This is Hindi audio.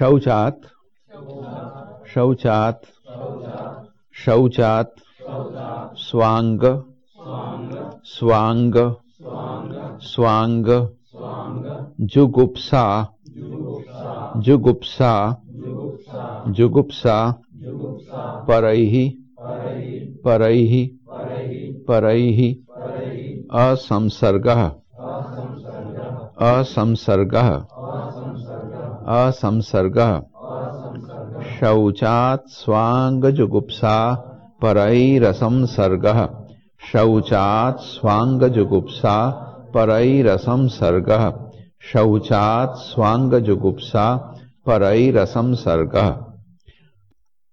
शौचात शौचात शौचात स्वांग स्वांग स्वांग जुगुप्सा जुगुप्सा जुगुप्सा परैहि परैहि परैहि असंसर्गः असंसर्गः। असंसर्गः। परैरसंसर्ग। शौचात स्वांग जुगुप्सा परैरसंसर्ग। शौचात स्वांग जुगुप्सा परैरसंसर्गः।